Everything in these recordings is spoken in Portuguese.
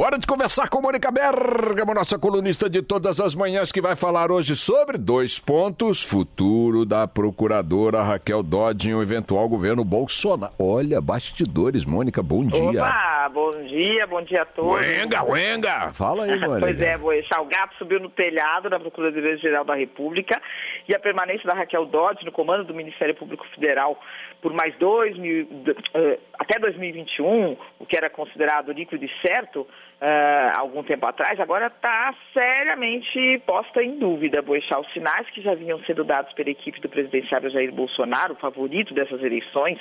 Hora de conversar com Mônica Bergamo, nossa colunista de todas as manhãs, que vai falar hoje sobre dois pontos: futuro da procuradora Raquel Dodge em um eventual governo Bolsonaro. Olha, bastidores, Mônica, bom dia. Opa, bom dia, bom dia a todos. Uenga, uenga! Fala aí, Mônica. Pois é, vou deixar o gato subiu no telhado da Procuradoria-Geral da República e a permanência da Raquel Dodge no comando do Ministério Público Federal por mais dois mil, uh, até 2021, o que era considerado líquido e certo uh, algum tempo atrás, agora está seriamente posta em dúvida. Boixá, os sinais que já vinham sendo dados pela equipe do presidenciável Jair Bolsonaro, favorito dessas eleições,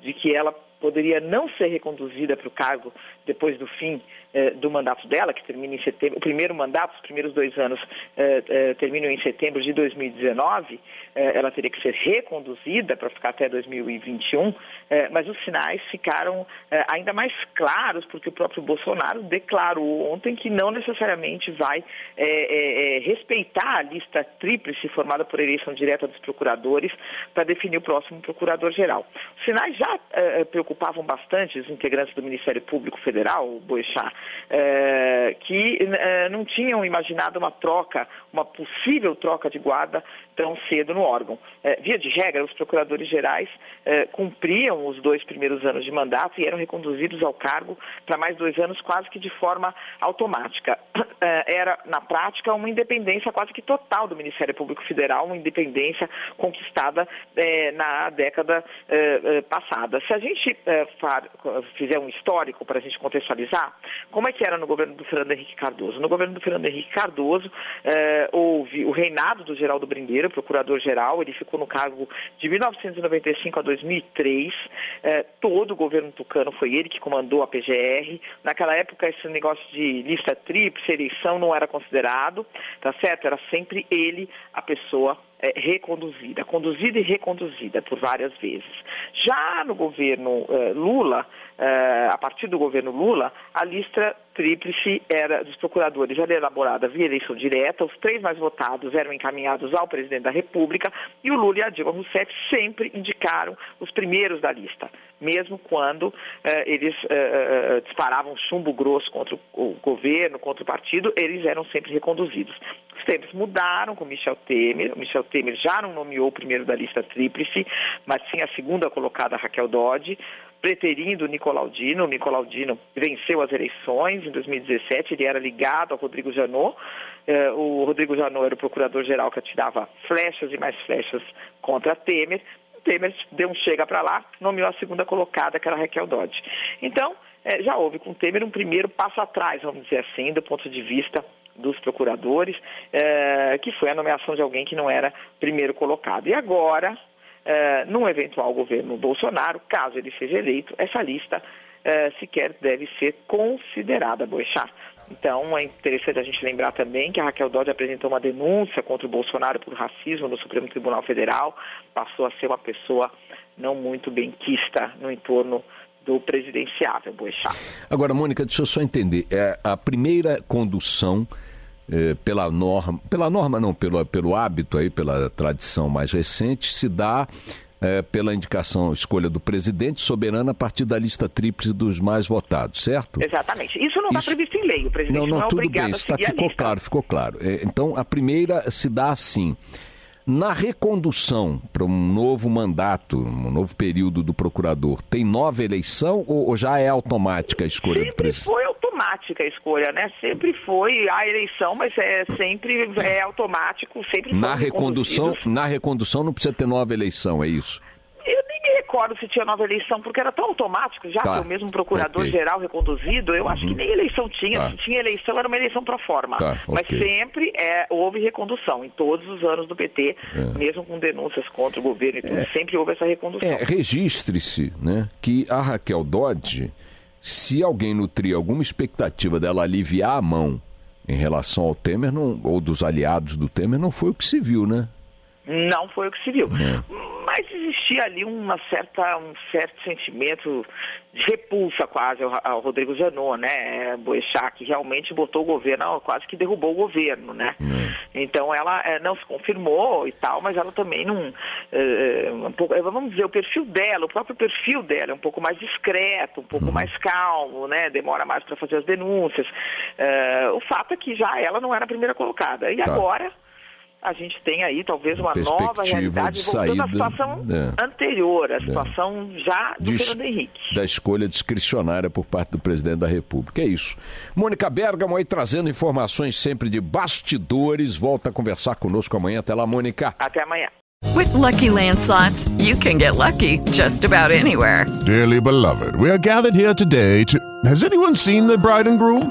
de que ela poderia não ser reconduzida para o cargo depois do fim eh, do mandato dela, que termina em setembro, o primeiro mandato, os primeiros dois anos eh, eh, terminam em setembro de 2019, ela teria que ser reconduzida para ficar até 2021, mas os sinais ficaram ainda mais claros, porque o próprio Bolsonaro declarou ontem que não necessariamente vai respeitar a lista tríplice formada por eleição direta dos procuradores para definir o próximo procurador-geral. Os sinais já preocupavam bastante os integrantes do Ministério Público Federal, o Boechat, é, que é, não tinham imaginado uma troca, uma possível troca de guarda tão cedo no órgão. É, via de regra, os procuradores gerais cumpriam os dois primeiros anos de mandato e eram reconduzidos ao cargo para mais dois anos quase que de forma automática. Era, na prática, uma independência quase que total do Ministério Público Federal, uma independência conquistada na década passada. Se a gente fizer um histórico para a gente contextualizar, como é que era no governo do Fernando Henrique Cardoso? No governo do Fernando Henrique Cardoso, houve o reinado do Geraldo Brindeiro, procurador-geral, ele ficou no cargo de 1995 a 2003. É, todo o governo tucano foi ele que comandou a PGR. Naquela época, esse negócio de lista tríplice, eleição, não era considerado, tá certo? Era sempre ele a pessoa é, reconduzida, conduzida e reconduzida por várias vezes. Já no governo é, Lula, a partir do governo Lula, a lista tríplice era dos procuradores era elaborada via eleição direta, os três mais votados eram encaminhados ao presidente da República e o Lula e a Dilma Rousseff sempre indicaram os primeiros da lista, mesmo quando eles disparavam chumbo grosso contra o governo, contra o partido, eles eram sempre reconduzidos. Os tempos mudaram com Michel Temer. O Michel Temer já não nomeou o primeiro da lista tríplice, mas sim a segunda colocada, Raquel Dodge, preterindo o Nicolau Dino. O Nicolau Dino venceu as eleições em 2017, ele era ligado ao Rodrigo Janot. Eh, o Rodrigo Janot era o procurador-geral que atirava flechas e mais flechas contra Temer. Temer deu um chega para lá, nomeou a segunda colocada, que era Raquel Dodge. Então, eh, já houve com Temer um primeiro passo atrás, vamos dizer assim, do ponto de vista dos procuradores, é, que foi a nomeação de alguém que não era primeiro colocado. E agora, é, num eventual governo Bolsonaro, caso ele seja eleito, essa lista é, sequer deve ser considerada, Boechat. Então, é interessante a gente lembrar também que a Raquel Dodge apresentou uma denúncia contra o Bolsonaro por racismo no Supremo Tribunal Federal, passou a ser uma pessoa não muito benquista no entorno do presidenciável Boechat. Agora, Mônica, deixa eu só entender. É, a primeira condução é, pela norma, pela norma não, pelo, pelo hábito aí, pela tradição mais recente, se dá é, pela indicação, escolha do presidente soberano a partir da lista tríplice dos mais votados, certo? Exatamente. Isso não está Isso- previsto em lei. O presidente Não, não, não, é tudo bem, tá, a ficou claro, ficou claro. É, Então, a primeira se dá assim. Na recondução para um novo mandato, um novo período do procurador, tem nova eleição ou, ou já é automática a escolha do Sempre presidente? foi automática a escolha, né? Sempre foi a eleição, mas é sempre é automático, sempre Na recondução, na recondução não precisa ter nova eleição, é isso? Eu nem me recordo se tinha nova eleição, porque era tão automático, já Tá. que o mesmo procurador-geral Ok. reconduzido, eu acho que nem eleição tinha. Tá. Se tinha eleição, era uma eleição pro forma. Tá, Mas ok. sempre é, houve recondução, em todos os anos do PT, É. mesmo com denúncias contra o governo e tudo, sempre houve essa recondução. É, registre-se né, que a Raquel Dodge, se alguém nutrir alguma expectativa dela aliviar a mão em relação ao Temer, não- ou dos aliados do Temer, não foi o que se viu, né? Não foi o que se viu. É. Mas existia ali uma certa, um certo sentimento de repulsa quase ao, ao Rodrigo Janot, né? Boechat, que realmente botou o governo, quase que derrubou o governo, né? Então ela eh, não se confirmou e tal, mas ela também não. eh, um pouco, eh, vamos dizer, o perfil dela, o próprio perfil dela é um pouco mais discreto, um pouco mais calmo, né? Demora mais para fazer as denúncias. Eh, o fato é que já ela não era a primeira colocada. E Tá. agora a gente tem aí talvez uma nova Perspectiva realidade de voltando à saída, situação é. anterior, a situação já do De- Fernando Henrique. Da escolha discricionária por parte do presidente da República. É isso. Mônica Bergamo aí trazendo informações sempre de bastidores. Volta a conversar conosco amanhã. Até lá, Mônica. Até amanhã. With Lucky Land slots, you can get lucky just about anywhere. Dearly beloved, we are gathered here today to. Has anyone seen the bride and groom?